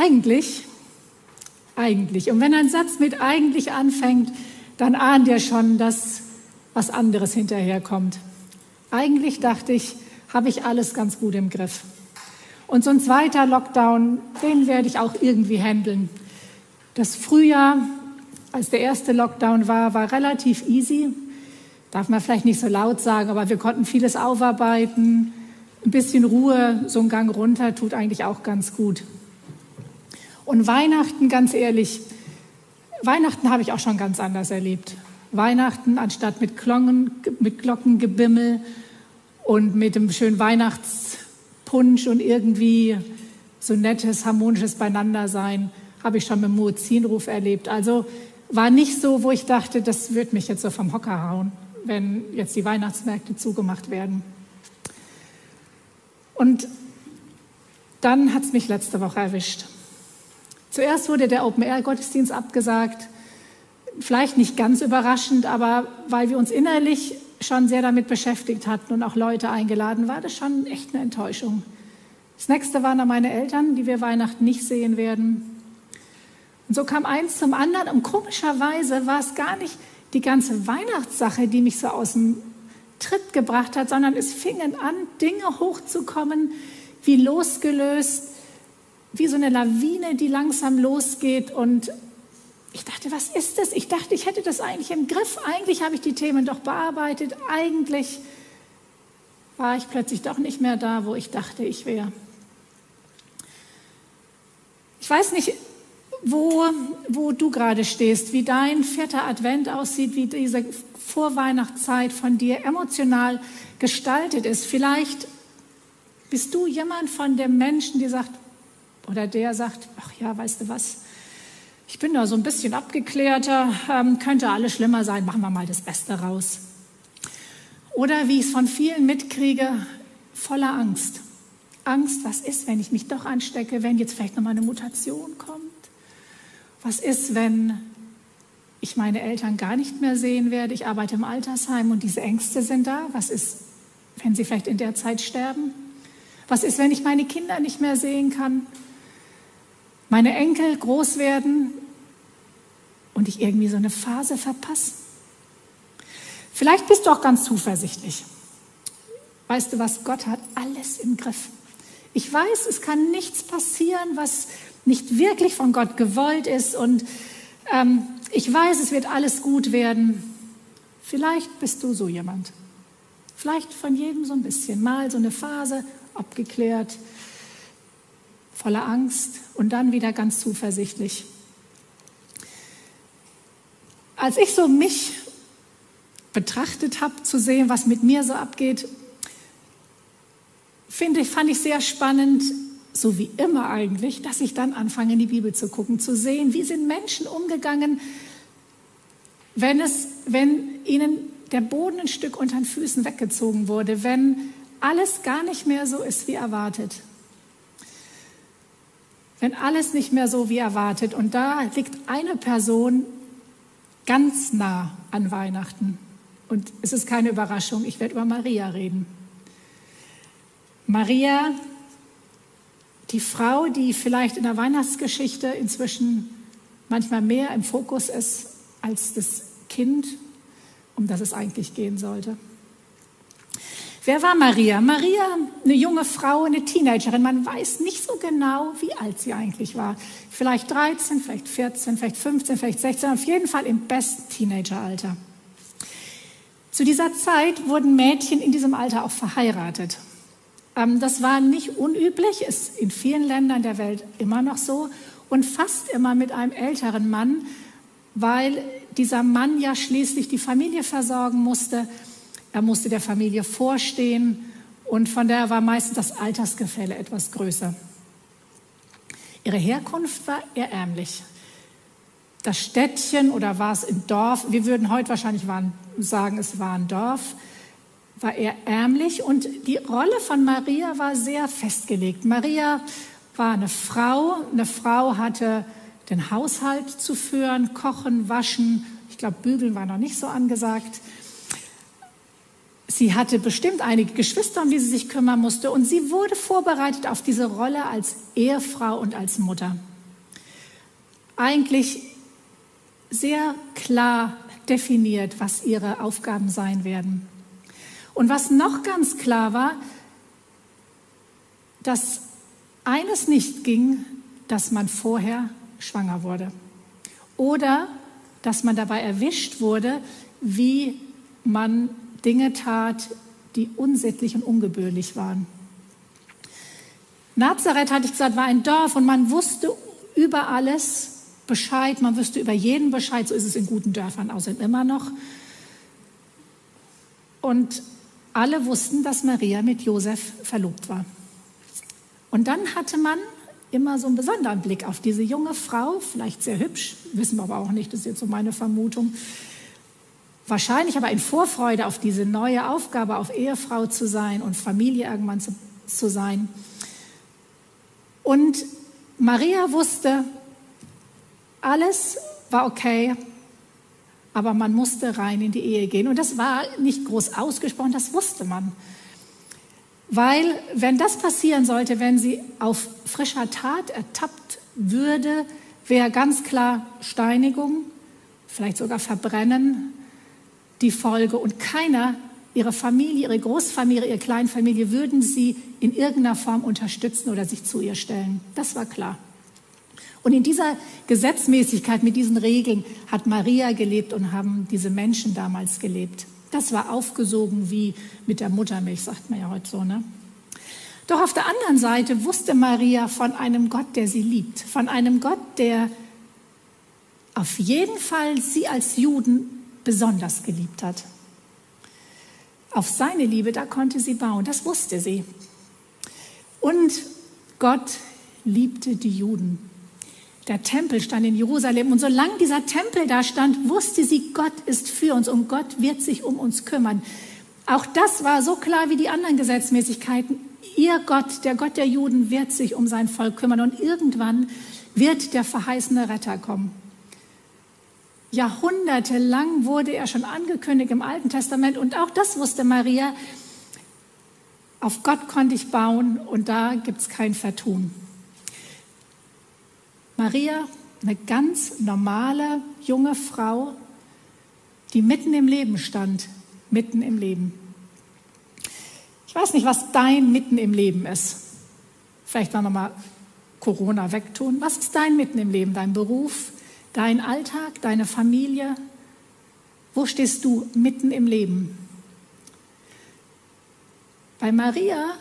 Eigentlich, eigentlich. Und wenn ein Satz mit eigentlich anfängt, dann ahnt er schon, dass was anderes hinterherkommt. Eigentlich dachte ich, habe ich alles ganz gut im Griff. Und so ein zweiter Lockdown, den werde ich auch irgendwie handeln. Das Frühjahr, als der erste Lockdown war, war relativ easy. Darf man vielleicht nicht so laut sagen, aber wir konnten vieles aufarbeiten. Ein bisschen Ruhe, so ein Gang runter, tut eigentlich auch ganz gut. Und Weihnachten, ganz ehrlich, Weihnachten habe ich auch schon ganz anders erlebt. Weihnachten anstatt mit, Glocken, mit Glockengebimmel und mit dem schönen Weihnachtspunsch und irgendwie so nettes, harmonisches Beieinandersein, habe ich schon mit dem Muezzinruf erlebt. Also war nicht so, wo ich dachte, das wird mich jetzt so vom Hocker hauen, wenn jetzt die Weihnachtsmärkte zugemacht werden. Und dann hat es mich letzte Woche erwischt. Zuerst wurde der Open-Air-Gottesdienst abgesagt. Vielleicht nicht ganz überraschend, aber weil wir uns innerlich schon sehr damit beschäftigt hatten und auch Leute eingeladen, war das schon echt eine Enttäuschung. Das nächste waren dann meine Eltern, die wir Weihnachten nicht sehen werden. Und so kam eins zum anderen. Und komischerweise war es gar nicht die ganze Weihnachtssache, die mich so aus dem Tritt gebracht hat, sondern es fingen an, Dinge hochzukommen, wie losgelöst, wie so eine Lawine, die langsam losgeht. Und ich dachte, was ist das? Ich dachte, ich hätte das eigentlich im Griff. Eigentlich habe ich die Themen doch bearbeitet. Eigentlich war ich plötzlich doch nicht mehr da, wo ich dachte, ich wäre. Ich weiß nicht, wo, wo du gerade stehst, wie dein vierter Advent aussieht, wie diese Vorweihnachtszeit von dir emotional gestaltet ist. Vielleicht bist du jemand von den Menschen, die sagt, oder der sagt, ach ja, weißt du was, ich bin da so ein bisschen abgeklärter, ähm, könnte alles schlimmer sein, machen wir mal das Beste raus. Oder wie ich es von vielen mitkriege, voller Angst. Angst, was ist, wenn ich mich doch anstecke, wenn jetzt vielleicht nochmal eine Mutation kommt? Was ist, wenn ich meine Eltern gar nicht mehr sehen werde? Ich arbeite im Altersheim und diese Ängste sind da. Was ist, wenn sie vielleicht in der Zeit sterben? Was ist, wenn ich meine Kinder nicht mehr sehen kann? Meine Enkel groß werden und ich irgendwie so eine Phase verpasse? Vielleicht bist du auch ganz zuversichtlich. Weißt du was? Gott hat alles im Griff. Ich weiß, es kann nichts passieren, was nicht wirklich von Gott gewollt ist. Und ähm, ich weiß, es wird alles gut werden. Vielleicht bist du so jemand. Vielleicht von jedem so ein bisschen. Mal so eine Phase, abgeklärt, voller Angst und dann wieder ganz zuversichtlich. Als ich so mich betrachtet habe, zu sehen, was mit mir so abgeht, finde fand ich sehr spannend, so wie immer eigentlich, dass ich dann anfange, in die Bibel zu gucken, zu sehen, wie sind Menschen umgegangen, wenn, es, wenn ihnen der Boden ein Stück unter den Füßen weggezogen wurde, wenn alles gar nicht mehr so ist wie erwartet. Wenn alles nicht mehr so wie erwartet. Und da liegt eine Person ganz nah an Weihnachten. Und es ist keine Überraschung, ich werde über Maria reden. Maria die Frau, die vielleicht in der Weihnachtsgeschichte inzwischen manchmal mehr im Fokus ist als das Kind, um das es eigentlich gehen sollte. Wer war Maria? Maria, eine junge Frau, eine Teenagerin. Man weiß nicht so genau, wie alt sie eigentlich war. Vielleicht 13, vielleicht 14, vielleicht 15, vielleicht 16, auf jeden Fall im besten Teenageralter. Zu dieser Zeit wurden Mädchen in diesem Alter auch verheiratet. Ähm, das war nicht unüblich, ist in vielen Ländern der Welt immer noch so und fast immer mit einem älteren Mann, weil dieser Mann ja schließlich die Familie versorgen musste. Er musste der Familie vorstehen und von daher war meistens das Altersgefälle etwas größer. Ihre Herkunft war eher ärmlich. Das Städtchen oder war es ein Dorf, wir würden heute wahrscheinlich sagen, es war ein Dorf, war er ärmlich und die Rolle von Maria war sehr festgelegt. Maria war eine Frau, eine Frau hatte den Haushalt zu führen, kochen, waschen, ich glaube, bügeln war noch nicht so angesagt. Sie hatte bestimmt einige Geschwister, um die sie sich kümmern musste und sie wurde vorbereitet auf diese Rolle als Ehefrau und als Mutter. eigentlich sehr klar definiert, was ihre Aufgaben sein werden. Und was noch ganz klar war, dass eines nicht ging, dass man vorher schwanger wurde oder dass man dabei erwischt wurde, wie man Dinge tat, die unsittlich und ungebührlich waren. Nazareth, hatte ich gesagt, war ein Dorf und man wusste über alles Bescheid, man wüsste über jeden Bescheid, so ist es in guten Dörfern außerdem immer noch. Und alle wussten, dass Maria mit Josef verlobt war. Und dann hatte man immer so einen besonderen Blick auf diese junge Frau, vielleicht sehr hübsch, wissen wir aber auch nicht, das ist jetzt so meine Vermutung. Wahrscheinlich aber in Vorfreude auf diese neue Aufgabe, auf Ehefrau zu sein und Familie irgendwann zu, zu sein. Und Maria wusste, alles war okay, aber man musste rein in die Ehe gehen. Und das war nicht groß ausgesprochen, das wusste man. Weil wenn das passieren sollte, wenn sie auf frischer Tat ertappt würde, wäre ganz klar Steinigung, vielleicht sogar Verbrennen die Folge. Und keiner, ihre Familie, ihre Großfamilie, ihre Kleinfamilie, würden sie in irgendeiner Form unterstützen oder sich zu ihr stellen. Das war klar. Und in dieser Gesetzmäßigkeit, mit diesen Regeln hat Maria gelebt und haben diese Menschen damals gelebt. Das war aufgesogen wie mit der Muttermilch, sagt man ja heute so. Ne? Doch auf der anderen Seite wusste Maria von einem Gott, der sie liebt, von einem Gott, der auf jeden Fall sie als Juden besonders geliebt hat. Auf seine Liebe, da konnte sie bauen, das wusste sie. Und Gott liebte die Juden. Der Tempel stand in Jerusalem und solange dieser Tempel da stand, wusste sie, Gott ist für uns und Gott wird sich um uns kümmern. Auch das war so klar wie die anderen Gesetzmäßigkeiten. Ihr Gott, der Gott der Juden, wird sich um sein Volk kümmern und irgendwann wird der verheißene Retter kommen. Jahrhundertelang wurde er schon angekündigt im Alten Testament und auch das wusste Maria. Auf Gott konnte ich bauen und da gibt es kein Vertun. Maria, eine ganz normale junge Frau, die mitten im Leben stand, mitten im Leben. Ich weiß nicht, was dein mitten im Leben ist. Vielleicht wir mal Corona wegtun. Was ist dein mitten im Leben? Dein Beruf, dein Alltag, deine Familie? Wo stehst du mitten im Leben? Bei Maria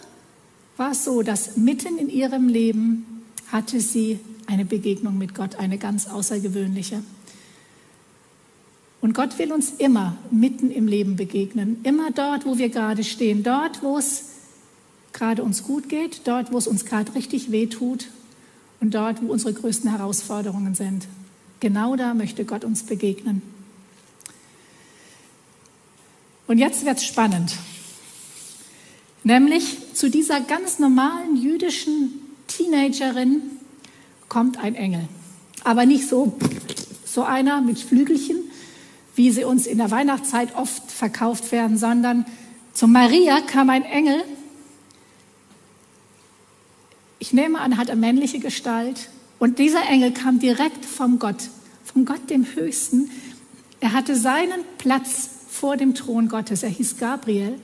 war es so, dass mitten in ihrem Leben hatte sie eine Begegnung mit Gott, eine ganz außergewöhnliche. Und Gott will uns immer mitten im Leben begegnen, immer dort, wo wir gerade stehen, dort, wo es gerade uns gut geht, dort, wo es uns gerade richtig weh tut und dort, wo unsere größten Herausforderungen sind. Genau da möchte Gott uns begegnen. Und jetzt wird es spannend. Nämlich zu dieser ganz normalen jüdischen Teenagerin kommt ein Engel. Aber nicht so, so einer mit Flügelchen, wie sie uns in der Weihnachtszeit oft verkauft werden, sondern zu Maria kam ein Engel. Ich nehme an, hat eine männliche Gestalt. Und dieser Engel kam direkt vom Gott, vom Gott dem Höchsten. Er hatte seinen Platz vor dem Thron Gottes. Er hieß Gabriel.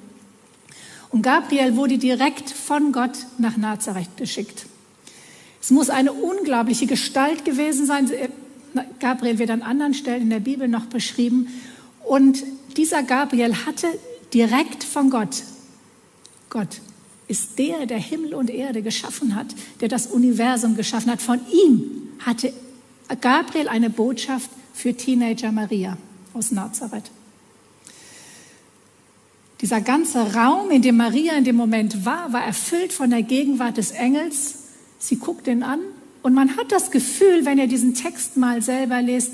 Und Gabriel wurde direkt von Gott nach Nazareth geschickt. Es muss eine unglaubliche Gestalt gewesen sein. Gabriel wird an anderen Stellen in der Bibel noch beschrieben. Und dieser Gabriel hatte direkt von Gott, Gott ist der, der Himmel und Erde geschaffen hat, der das Universum geschaffen hat. Von ihm hatte Gabriel eine Botschaft für Teenager Maria aus Nazareth. Dieser ganze Raum, in dem Maria in dem Moment war, war erfüllt von der Gegenwart des Engels Sie guckt ihn an und man hat das Gefühl, wenn ihr diesen Text mal selber lest,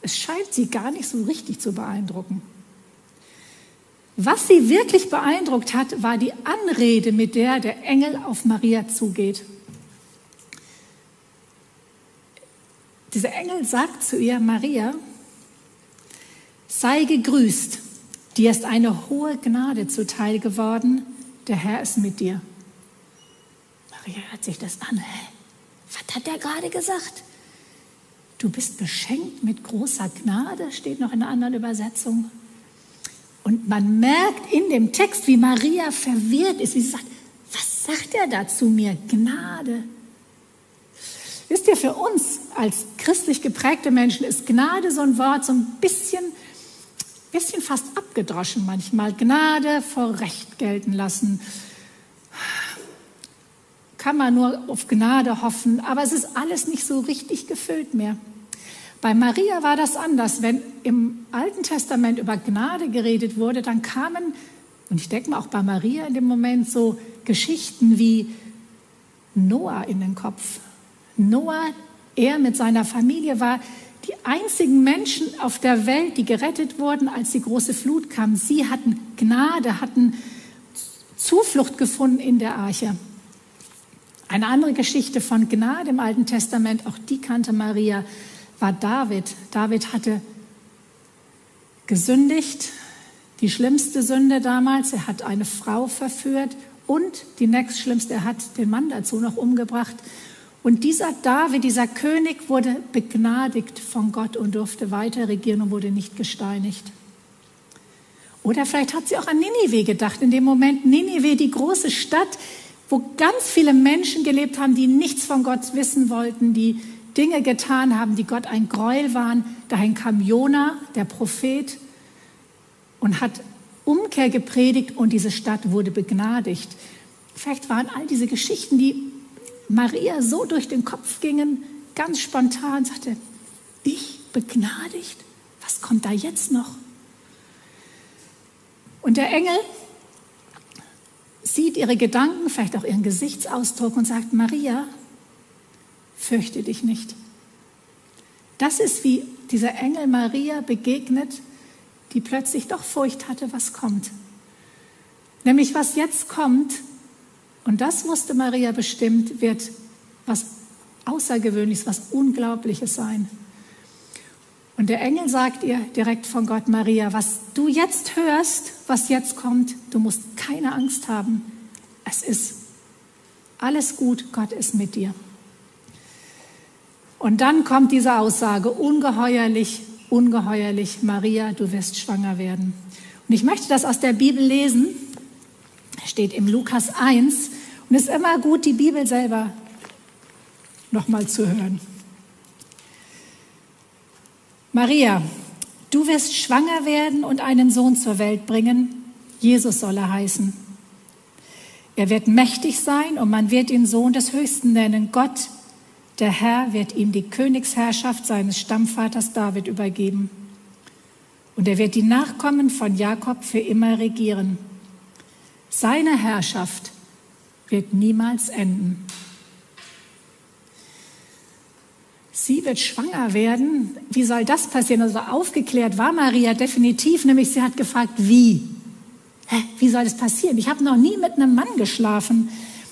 es scheint sie gar nicht so richtig zu beeindrucken. Was sie wirklich beeindruckt hat, war die Anrede, mit der der Engel auf Maria zugeht. Dieser Engel sagt zu ihr, Maria, sei gegrüßt, dir ist eine hohe Gnade zuteil geworden, der Herr ist mit dir. Maria hört sich das an. Was hat er gerade gesagt? Du bist beschenkt mit großer Gnade, steht noch in einer anderen Übersetzung. Und man merkt in dem Text, wie Maria verwirrt ist. Sie sagt, was sagt er da zu mir? Gnade. Wisst ihr, für uns als christlich geprägte Menschen ist Gnade so ein Wort, so ein bisschen, bisschen fast abgedroschen manchmal. Gnade vor Recht gelten lassen. Kann man nur auf Gnade hoffen, aber es ist alles nicht so richtig gefüllt mehr. Bei Maria war das anders. Wenn im Alten Testament über Gnade geredet wurde, dann kamen, und ich denke mal auch bei Maria in dem Moment, so Geschichten wie Noah in den Kopf. Noah, er mit seiner Familie war die einzigen Menschen auf der Welt, die gerettet wurden, als die große Flut kam. Sie hatten Gnade, hatten Zuflucht gefunden in der Arche. Eine andere Geschichte von Gnade im Alten Testament, auch die kannte Maria, war David. David hatte gesündigt, die schlimmste Sünde damals. Er hat eine Frau verführt und die nächstschlimmste, er hat den Mann dazu noch umgebracht. Und dieser David, dieser König, wurde begnadigt von Gott und durfte weiter regieren und wurde nicht gesteinigt. Oder vielleicht hat sie auch an Ninive gedacht, in dem Moment Ninive, die große Stadt, wo ganz viele Menschen gelebt haben, die nichts von Gott wissen wollten, die Dinge getan haben, die Gott ein Gräuel waren. Dahin kam Jona, der Prophet, und hat Umkehr gepredigt und diese Stadt wurde begnadigt. Vielleicht waren all diese Geschichten, die Maria so durch den Kopf gingen, ganz spontan sagte, ich begnadigt? Was kommt da jetzt noch? Und der Engel sieht ihre Gedanken, vielleicht auch ihren Gesichtsausdruck und sagt, Maria, fürchte dich nicht. Das ist wie dieser Engel Maria begegnet, die plötzlich doch Furcht hatte, was kommt. Nämlich was jetzt kommt, und das wusste Maria bestimmt, wird was Außergewöhnliches, was Unglaubliches sein. Und der Engel sagt ihr direkt von Gott, Maria, was du jetzt hörst, was jetzt kommt, du musst keine Angst haben. Es ist alles gut, Gott ist mit dir. Und dann kommt diese Aussage, ungeheuerlich, ungeheuerlich, Maria, du wirst schwanger werden. Und ich möchte das aus der Bibel lesen, steht im Lukas 1. Und es ist immer gut, die Bibel selber nochmal zu hören. Maria, du wirst schwanger werden und einen Sohn zur Welt bringen. Jesus soll er heißen. Er wird mächtig sein und man wird ihn Sohn des Höchsten nennen. Gott der Herr wird ihm die Königsherrschaft seines Stammvaters David übergeben. Und er wird die Nachkommen von Jakob für immer regieren. Seine Herrschaft wird niemals enden. Sie wird schwanger werden. Wie soll das passieren? Also aufgeklärt war Maria definitiv, nämlich sie hat gefragt, wie? Hä, wie soll das passieren? Ich habe noch nie mit einem Mann geschlafen.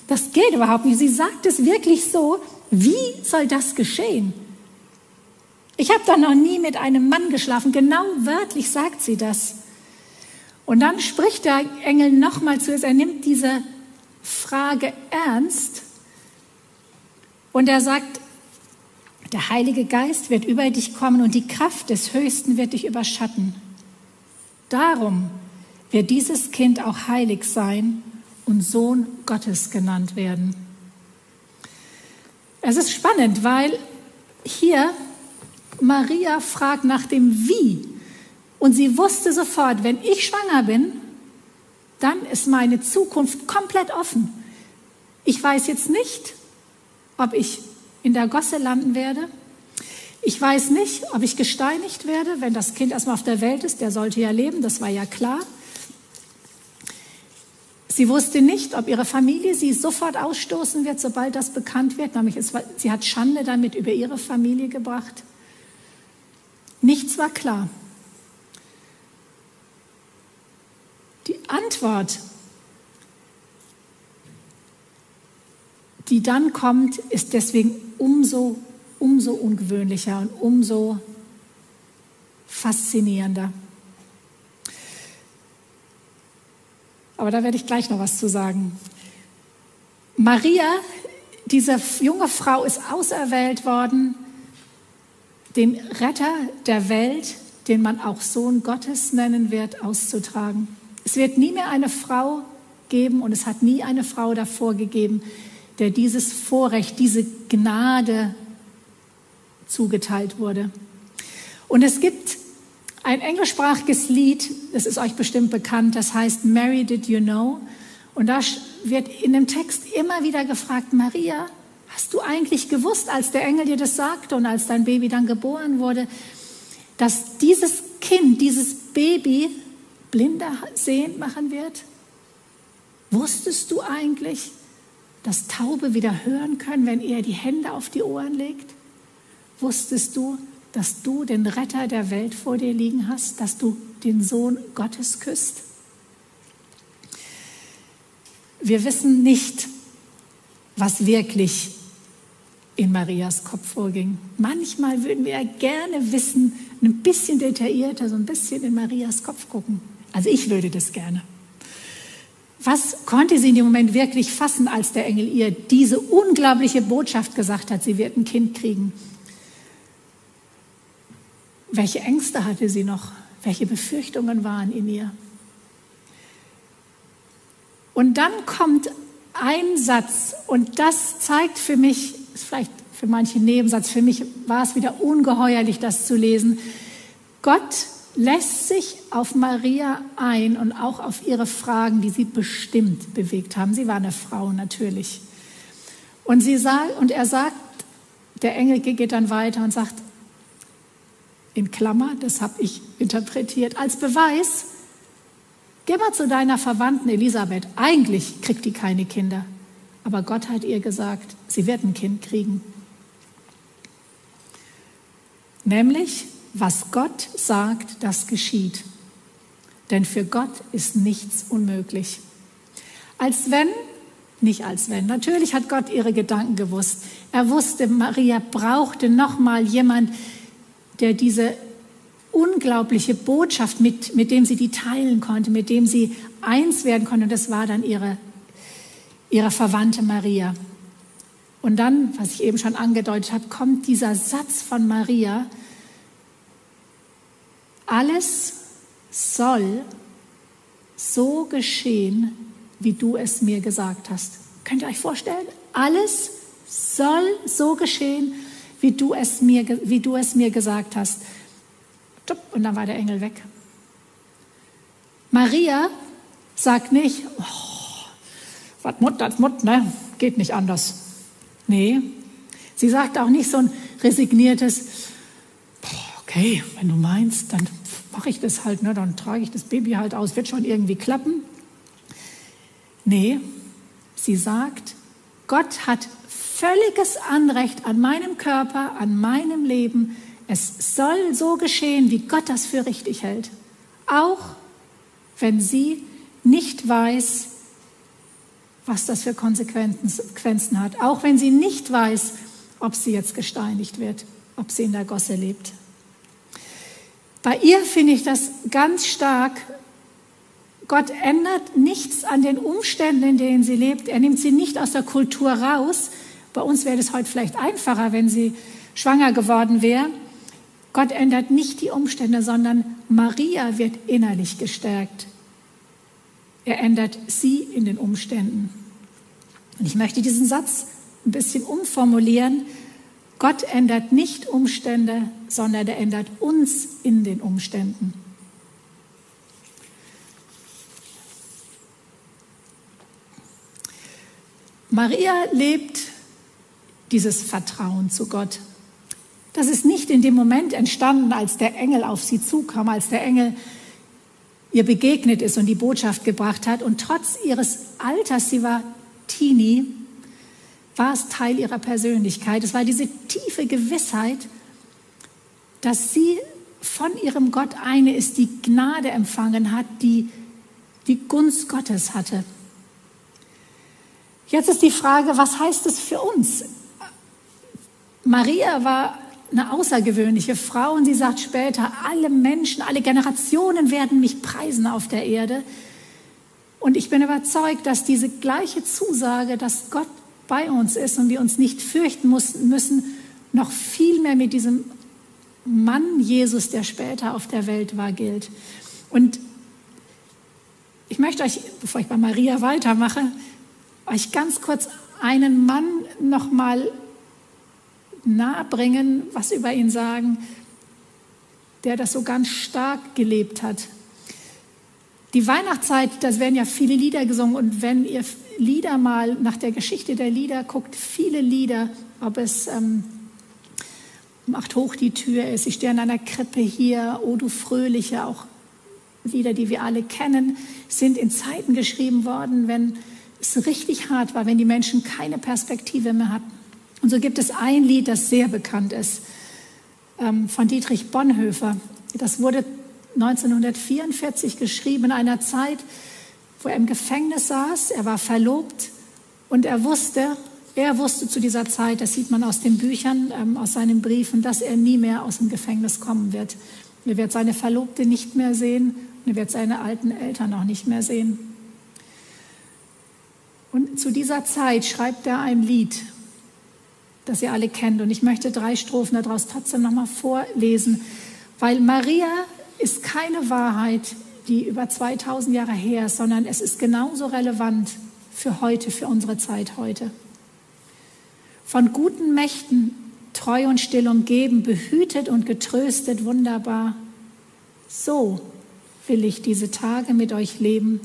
Das geht überhaupt nicht. Sie sagt es wirklich so, wie soll das geschehen? Ich habe doch noch nie mit einem Mann geschlafen. Genau wörtlich sagt sie das. Und dann spricht der Engel nochmal zu ihr. Er nimmt diese Frage ernst und er sagt, der Heilige Geist wird über dich kommen und die Kraft des Höchsten wird dich überschatten. Darum wird dieses Kind auch heilig sein und Sohn Gottes genannt werden. Es ist spannend, weil hier Maria fragt nach dem Wie. Und sie wusste sofort, wenn ich schwanger bin, dann ist meine Zukunft komplett offen. Ich weiß jetzt nicht, ob ich in der Gosse landen werde. Ich weiß nicht, ob ich gesteinigt werde, wenn das Kind erstmal auf der Welt ist. Der sollte ja leben, das war ja klar. Sie wusste nicht, ob ihre Familie sie sofort ausstoßen wird, sobald das bekannt wird. Nämlich es war, sie hat Schande damit über ihre Familie gebracht. Nichts war klar. Die Antwort, die dann kommt, ist deswegen umso, umso ungewöhnlicher und umso faszinierender. Aber da werde ich gleich noch was zu sagen. Maria, diese junge Frau, ist auserwählt worden den Retter der Welt, den man auch Sohn Gottes nennen wird, auszutragen. Es wird nie mehr eine Frau geben und es hat nie eine Frau davor gegeben, der dieses Vorrecht, diese Gnade zugeteilt wurde. Und es gibt ein englischsprachiges Lied, das ist euch bestimmt bekannt, das heißt Mary Did You Know? Und da wird in dem Text immer wieder gefragt, Maria, hast du eigentlich gewusst, als der Engel dir das sagte und als dein Baby dann geboren wurde, dass dieses Kind, dieses Baby Blinde sehend machen wird? Wusstest du eigentlich, dass Taube wieder hören können, wenn er die Hände auf die Ohren legt? Wusstest du, dass du den Retter der Welt vor dir liegen hast, dass du den Sohn Gottes küsst? Wir wissen nicht, was wirklich in Marias Kopf vorging. Manchmal würden wir gerne wissen, ein bisschen detaillierter, so ein bisschen in Marias Kopf gucken. Also ich würde das gerne. Was konnte sie in dem Moment wirklich fassen, als der Engel ihr diese unglaubliche Botschaft gesagt hat, sie wird ein Kind kriegen? Welche Ängste hatte sie noch? Welche Befürchtungen waren in ihr? Und dann kommt ein Satz und das zeigt für mich, ist vielleicht für manche Nebensatz, für mich war es wieder ungeheuerlich, das zu lesen. Gott lässt sich auf Maria ein und auch auf ihre Fragen, die sie bestimmt bewegt haben. Sie war eine Frau natürlich. Und, sie sagt, und er sagt, der Engel geht dann weiter und sagt, in Klammer, das habe ich interpretiert, als Beweis, geh mal zu deiner Verwandten Elisabeth. Eigentlich kriegt die keine Kinder, aber Gott hat ihr gesagt, sie wird ein Kind kriegen. Nämlich, was Gott sagt, das geschieht. Denn für Gott ist nichts unmöglich. Als wenn, nicht als wenn, natürlich hat Gott ihre Gedanken gewusst. Er wusste, Maria brauchte nochmal jemand, der diese unglaubliche Botschaft, mit, mit dem sie die teilen konnte, mit dem sie eins werden konnte. Und das war dann ihre, ihre Verwandte Maria. Und dann, was ich eben schon angedeutet habe, kommt dieser Satz von Maria, alles soll so geschehen, wie du es mir gesagt hast. Könnt ihr euch vorstellen? Alles soll so geschehen, wie du es mir, wie du es mir gesagt hast. Und dann war der Engel weg. Maria sagt nicht, oh, was Mut, das Mut, ne? geht nicht anders. Nee, sie sagt auch nicht so ein resigniertes, okay, wenn du meinst, dann mache ich das halt, ne, dann trage ich das Baby halt aus, wird schon irgendwie klappen. Nee, sie sagt, Gott hat völliges Anrecht an meinem Körper, an meinem Leben. Es soll so geschehen, wie Gott das für richtig hält. Auch wenn sie nicht weiß, was das für Konsequenzen hat. Auch wenn sie nicht weiß, ob sie jetzt gesteinigt wird, ob sie in der Gosse lebt. Bei ihr finde ich das ganz stark. Gott ändert nichts an den Umständen, in denen sie lebt. Er nimmt sie nicht aus der Kultur raus. Bei uns wäre es heute vielleicht einfacher, wenn sie schwanger geworden wäre. Gott ändert nicht die Umstände, sondern Maria wird innerlich gestärkt. Er ändert sie in den Umständen. Und ich möchte diesen Satz ein bisschen umformulieren. Gott ändert nicht Umstände, sondern er ändert uns in den Umständen. Maria lebt dieses Vertrauen zu Gott. Das ist nicht in dem Moment entstanden, als der Engel auf sie zukam, als der Engel ihr begegnet ist und die Botschaft gebracht hat. Und trotz ihres Alters, sie war Teenie, war es Teil ihrer Persönlichkeit. Es war diese tiefe Gewissheit, dass sie von ihrem Gott eine ist, die Gnade empfangen hat, die die Gunst Gottes hatte. Jetzt ist die Frage, was heißt es für uns? Maria war eine außergewöhnliche Frau und sie sagt später, alle Menschen, alle Generationen werden mich preisen auf der Erde. Und ich bin überzeugt, dass diese gleiche Zusage, dass Gott bei uns ist und wir uns nicht fürchten müssen, noch viel mehr mit diesem Mann Jesus, der später auf der Welt war, gilt. Und ich möchte euch, bevor ich bei Maria weitermache, euch ganz kurz einen Mann noch mal nahebringen, was über ihn sagen, der das so ganz stark gelebt hat. Die Weihnachtszeit, das werden ja viele Lieder gesungen und wenn ihr Lieder mal nach der Geschichte der Lieder guckt, viele Lieder, ob es ähm, macht hoch die Tür ist, ich stehe an einer Krippe hier, O du Fröhliche, auch Lieder, die wir alle kennen, sind in Zeiten geschrieben worden, wenn es richtig hart war, wenn die Menschen keine Perspektive mehr hatten. Und so gibt es ein Lied, das sehr bekannt ist, ähm, von Dietrich Bonhoeffer. Das wurde 1944 geschrieben in einer Zeit, wo er im Gefängnis saß, er war verlobt und er wusste, er wusste zu dieser Zeit, das sieht man aus den Büchern, ähm, aus seinen Briefen, dass er nie mehr aus dem Gefängnis kommen wird. Er wird seine Verlobte nicht mehr sehen und er wird seine alten Eltern auch nicht mehr sehen. Und zu dieser Zeit schreibt er ein Lied, das ihr alle kennt. Und ich möchte drei Strophen daraus trotzdem nochmal vorlesen, weil Maria ist keine Wahrheit, die über 2000 Jahre her ist, sondern es ist genauso relevant für heute, für unsere Zeit heute. Von guten Mächten treu und still umgeben, behütet und getröstet, wunderbar. So will ich diese Tage mit euch leben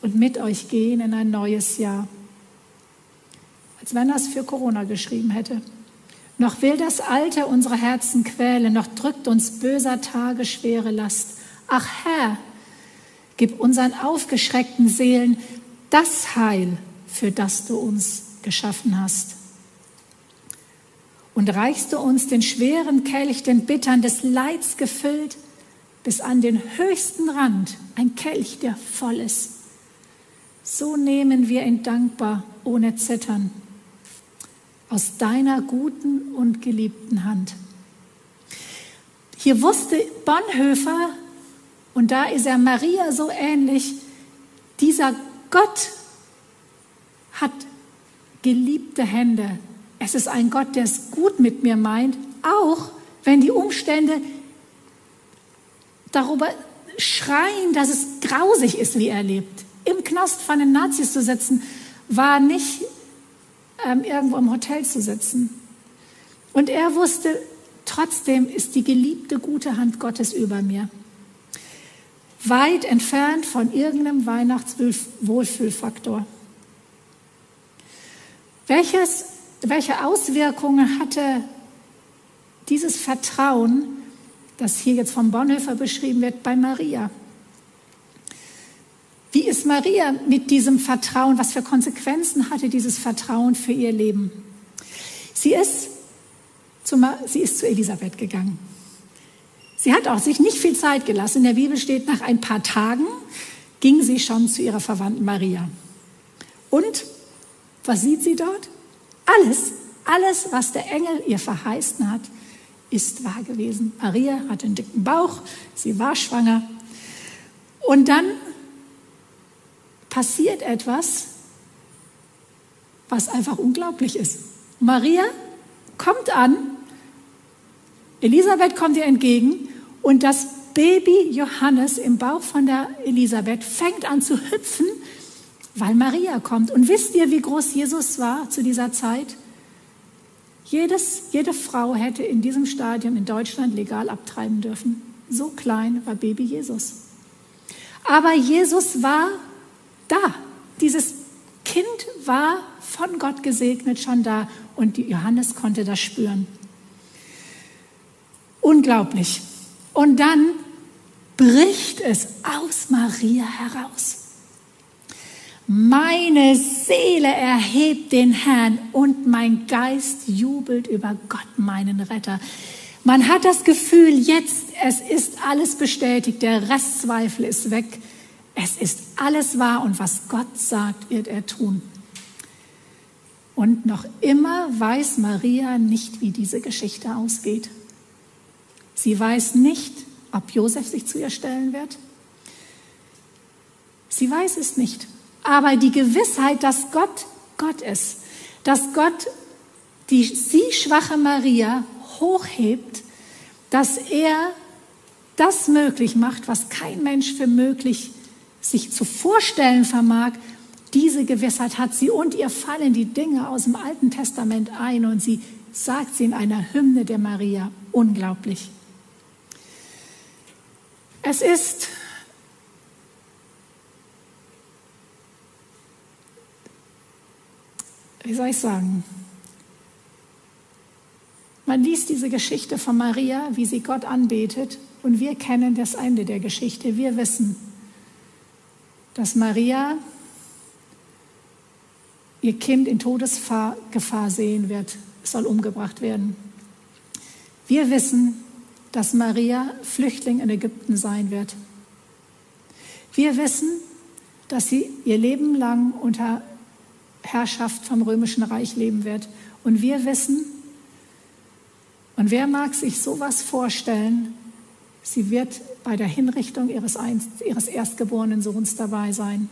und mit euch gehen in ein neues Jahr. Als wenn er es für Corona geschrieben hätte. Noch will das Alte unsere Herzen quälen, noch drückt uns böser Tage schwere Last. Ach Herr, gib unseren aufgeschreckten Seelen das Heil, für das du uns geschaffen hast. Und reichst du uns den schweren Kelch, den Bittern des Leids gefüllt, bis an den höchsten Rand, ein Kelch, der voll ist. So nehmen wir ihn dankbar, ohne Zittern, aus deiner guten und geliebten Hand. Hier wusste Bonhoeffer, und da ist er Maria so ähnlich, dieser Gott hat geliebte Hände. Es ist ein Gott, der es gut mit mir meint, auch wenn die Umstände darüber schreien, dass es grausig ist, wie er lebt. Im Knast von den Nazis zu sitzen, war nicht ähm, irgendwo im Hotel zu sitzen. Und er wusste, trotzdem ist die geliebte gute Hand Gottes über mir. Weit entfernt von irgendeinem Weihnachtswohlfühlfaktor. Welches, welche Auswirkungen hatte dieses Vertrauen das hier jetzt vom Bonhoeffer beschrieben wird, bei Maria. Wie ist Maria mit diesem Vertrauen? Was für Konsequenzen hatte dieses Vertrauen für ihr Leben? Sie ist zu, sie ist zu Elisabeth gegangen. Sie hat auch sich nicht viel Zeit gelassen. In der Bibel steht, nach ein paar Tagen ging sie schon zu ihrer Verwandten Maria. Und was sieht sie dort? Alles, alles, was der Engel ihr verheißen hat, ist wahr gewesen. Maria hatte einen dicken Bauch, sie war schwanger. Und dann passiert etwas, was einfach unglaublich ist. Maria kommt an, Elisabeth kommt ihr entgegen und das Baby Johannes im Bauch von der Elisabeth fängt an zu hüpfen, weil Maria kommt. Und wisst ihr, wie groß Jesus war zu dieser Zeit? Jedes, jede Frau hätte in diesem Stadium in Deutschland legal abtreiben dürfen. So klein war Baby Jesus. Aber Jesus war da. Dieses Kind war von Gott gesegnet schon da und Johannes konnte das spüren. Unglaublich. Und dann bricht es aus Maria heraus. Meine Seele erhebt den Herrn und mein Geist jubelt über Gott, meinen Retter. Man hat das Gefühl, jetzt, es ist alles bestätigt, der Restzweifel ist weg. Es ist alles wahr und was Gott sagt, wird er tun. Und noch immer weiß Maria nicht, wie diese Geschichte ausgeht. Sie weiß nicht, ob Josef sich zu ihr stellen wird. Sie weiß es nicht aber die Gewissheit, dass Gott Gott ist, dass Gott die sie schwache Maria hochhebt, dass er das möglich macht, was kein Mensch für möglich sich zu vorstellen vermag. Diese Gewissheit hat sie und ihr fallen die Dinge aus dem Alten Testament ein und sie sagt sie in einer Hymne der Maria. Unglaublich. Es ist wie soll ich sagen, man liest diese Geschichte von Maria, wie sie Gott anbetet, und wir kennen das Ende der Geschichte. Wir wissen, dass Maria ihr Kind in Todesgefahr sehen wird, soll umgebracht werden. Wir wissen, dass Maria Flüchtling in Ägypten sein wird. Wir wissen, dass sie ihr Leben lang unter Herrschaft vom römischen Reich leben wird. Und wir wissen, und wer mag sich sowas vorstellen, sie wird bei der Hinrichtung ihres, Einst, ihres erstgeborenen Sohns dabei sein.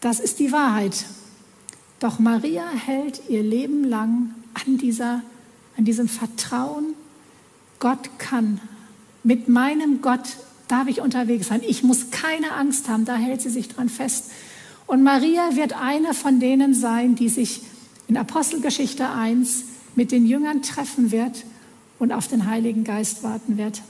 Das ist die Wahrheit. Doch Maria hält ihr Leben lang an, dieser, an diesem Vertrauen, Gott kann. Mit meinem Gott darf ich unterwegs sein. Ich muss keine Angst haben. Da hält sie sich dran fest. Und Maria wird eine von denen sein, die sich in Apostelgeschichte 1 mit den Jüngern treffen wird und auf den Heiligen Geist warten wird.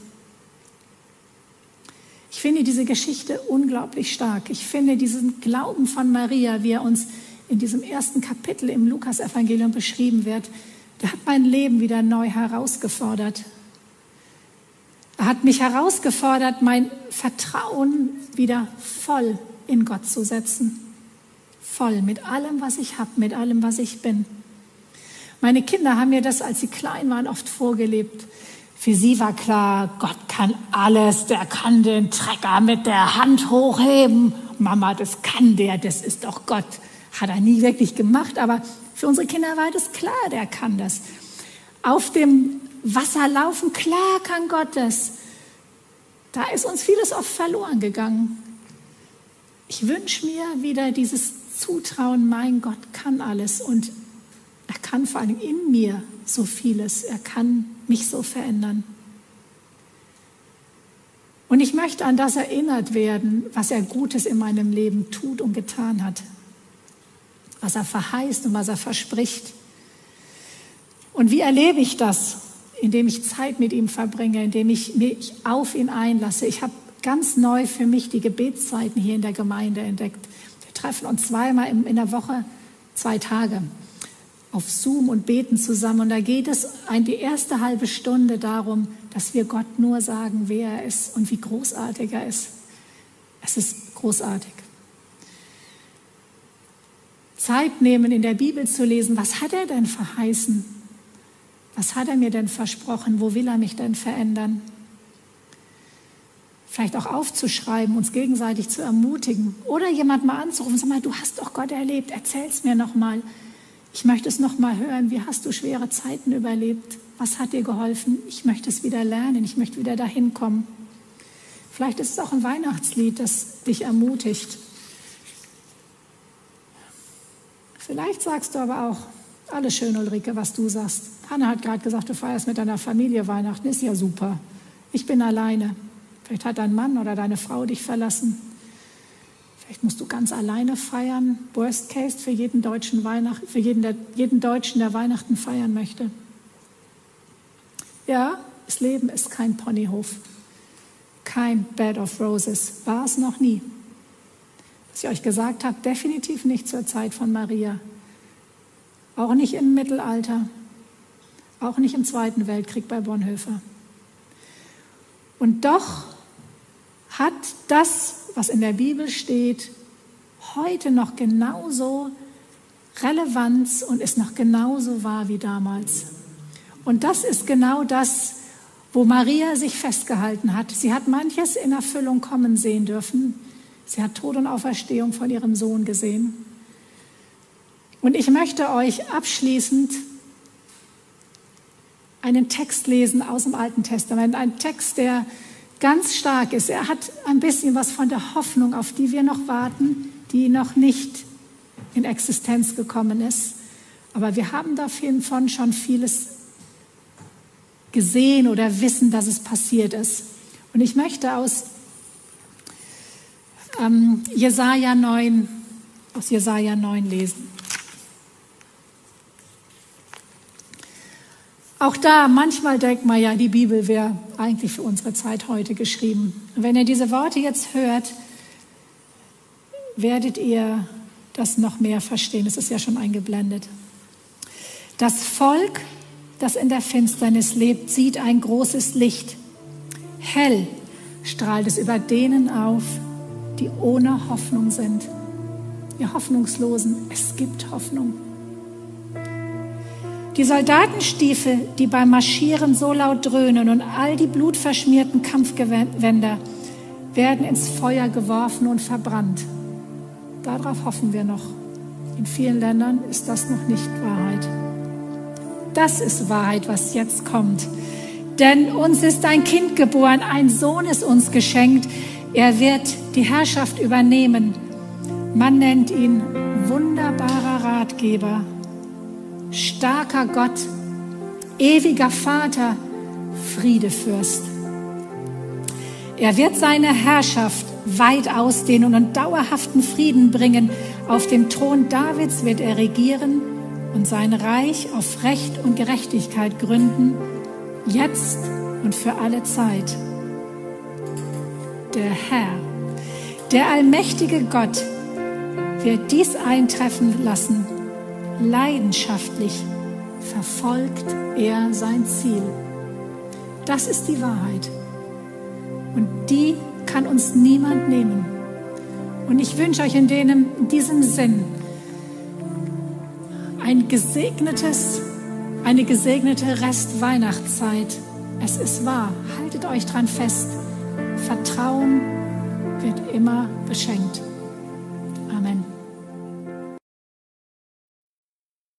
Ich finde diese Geschichte unglaublich stark. Ich finde diesen Glauben von Maria, wie er uns in diesem ersten Kapitel im Lukasevangelium beschrieben wird, der hat mein Leben wieder neu herausgefordert. Er hat mich herausgefordert, mein Vertrauen wieder voll in Gott zu setzen. Voll mit allem, was ich habe, mit allem, was ich bin. Meine Kinder haben mir das, als sie klein waren, oft vorgelebt. Für sie war klar, Gott kann alles, der kann den Trecker mit der Hand hochheben. Mama, das kann der, das ist doch Gott. Hat er nie wirklich gemacht, aber für unsere Kinder war das klar, der kann das. Auf dem Wasser laufen, klar kann Gott das. Da ist uns vieles oft verloren gegangen. Ich wünsche mir wieder dieses Zutrauen, mein Gott kann alles und kann vor allem in mir so vieles. Er kann mich so verändern. Und ich möchte an das erinnert werden, was er Gutes in meinem Leben tut und getan hat. Was er verheißt und was er verspricht. Und wie erlebe ich das? indem ich Zeit mit ihm verbringe, indem ich mich auf ihn einlasse. Ich habe ganz neu für mich die Gebetszeiten hier in der Gemeinde entdeckt. Wir treffen uns zweimal in der Woche, zwei Tage auf Zoom und beten zusammen. Und da geht es die erste halbe Stunde darum, dass wir Gott nur sagen, wer er ist und wie großartig er ist. Es ist großartig. Zeit nehmen, in der Bibel zu lesen, was hat er denn verheißen? Was hat er mir denn versprochen? Wo will er mich denn verändern? Vielleicht auch aufzuschreiben, uns gegenseitig zu ermutigen oder jemand mal anzurufen, sag mal, du hast doch Gott erlebt, erzähl's mir noch mal. Ich möchte es noch mal hören. Wie hast du schwere Zeiten überlebt? Was hat dir geholfen? Ich möchte es wieder lernen. Ich möchte wieder dahin kommen. Vielleicht ist es auch ein Weihnachtslied, das dich ermutigt. Vielleicht sagst du aber auch, alles schön, Ulrike, was du sagst. Hanna hat gerade gesagt, du feierst mit deiner Familie Weihnachten. Ist ja super. Ich bin alleine. Vielleicht hat dein Mann oder deine Frau dich verlassen. Vielleicht musst du ganz alleine feiern. Worst case für jeden deutschen Weihnachten, für jeden, der, jeden Deutschen, der Weihnachten feiern möchte. Ja, das Leben ist kein Ponyhof. Kein Bed of Roses. War es noch nie. Was ich euch gesagt habe, definitiv nicht zur Zeit von Maria. Auch nicht im Mittelalter, auch nicht im Zweiten Weltkrieg bei Bonhoeffer. Und doch hat das, was in der Bibel steht, heute noch genauso Relevanz und ist noch genauso wahr wie damals. Und das ist genau das, wo Maria sich festgehalten hat. Sie hat manches in Erfüllung kommen sehen dürfen. Sie hat Tod und Auferstehung von ihrem Sohn gesehen. Und ich möchte euch abschließend einen Text lesen aus dem Alten Testament, ein Text, der ganz stark ist. Er hat ein bisschen was von der Hoffnung, auf die wir noch warten, die noch nicht in Existenz gekommen ist. Aber wir haben davon schon vieles gesehen oder wissen, dass es passiert ist. Und ich möchte aus ähm, Jesaja 9, aus Jesaja 9 lesen. Auch da, manchmal denkt man ja, die Bibel wäre eigentlich für unsere Zeit heute geschrieben. Und wenn ihr diese Worte jetzt hört, werdet ihr das noch mehr verstehen. Es ist ja schon eingeblendet. Das Volk, das in der Finsternis lebt, sieht ein großes Licht. Hell strahlt es über denen auf, die ohne Hoffnung sind. Ihr Hoffnungslosen, es gibt Hoffnung. Die Soldatenstiefel, die beim Marschieren so laut dröhnen und all die blutverschmierten Kampfgewänder werden ins Feuer geworfen und verbrannt. Darauf hoffen wir noch. In vielen Ländern ist das noch nicht Wahrheit. Das ist Wahrheit, was jetzt kommt. Denn uns ist ein Kind geboren, ein Sohn ist uns geschenkt. Er wird die Herrschaft übernehmen. Man nennt ihn wunderbarer Ratgeber, starker Gott, ewiger Vater, Friedefürst. Er wird seine Herrschaft weit ausdehnen und dauerhaften Frieden bringen. Auf dem Thron Davids wird er regieren und sein Reich auf Recht und Gerechtigkeit gründen, jetzt und für alle Zeit. Der Herr, der allmächtige Gott, wird dies eintreffen lassen leidenschaftlich verfolgt er sein Ziel. Das ist die Wahrheit. Und die kann uns niemand nehmen. Und ich wünsche euch in, dem, in diesem Sinn ein gesegnetes, eine gesegnete Restweihnachtszeit. Es ist wahr. Haltet euch dran fest. Vertrauen wird immer beschenkt.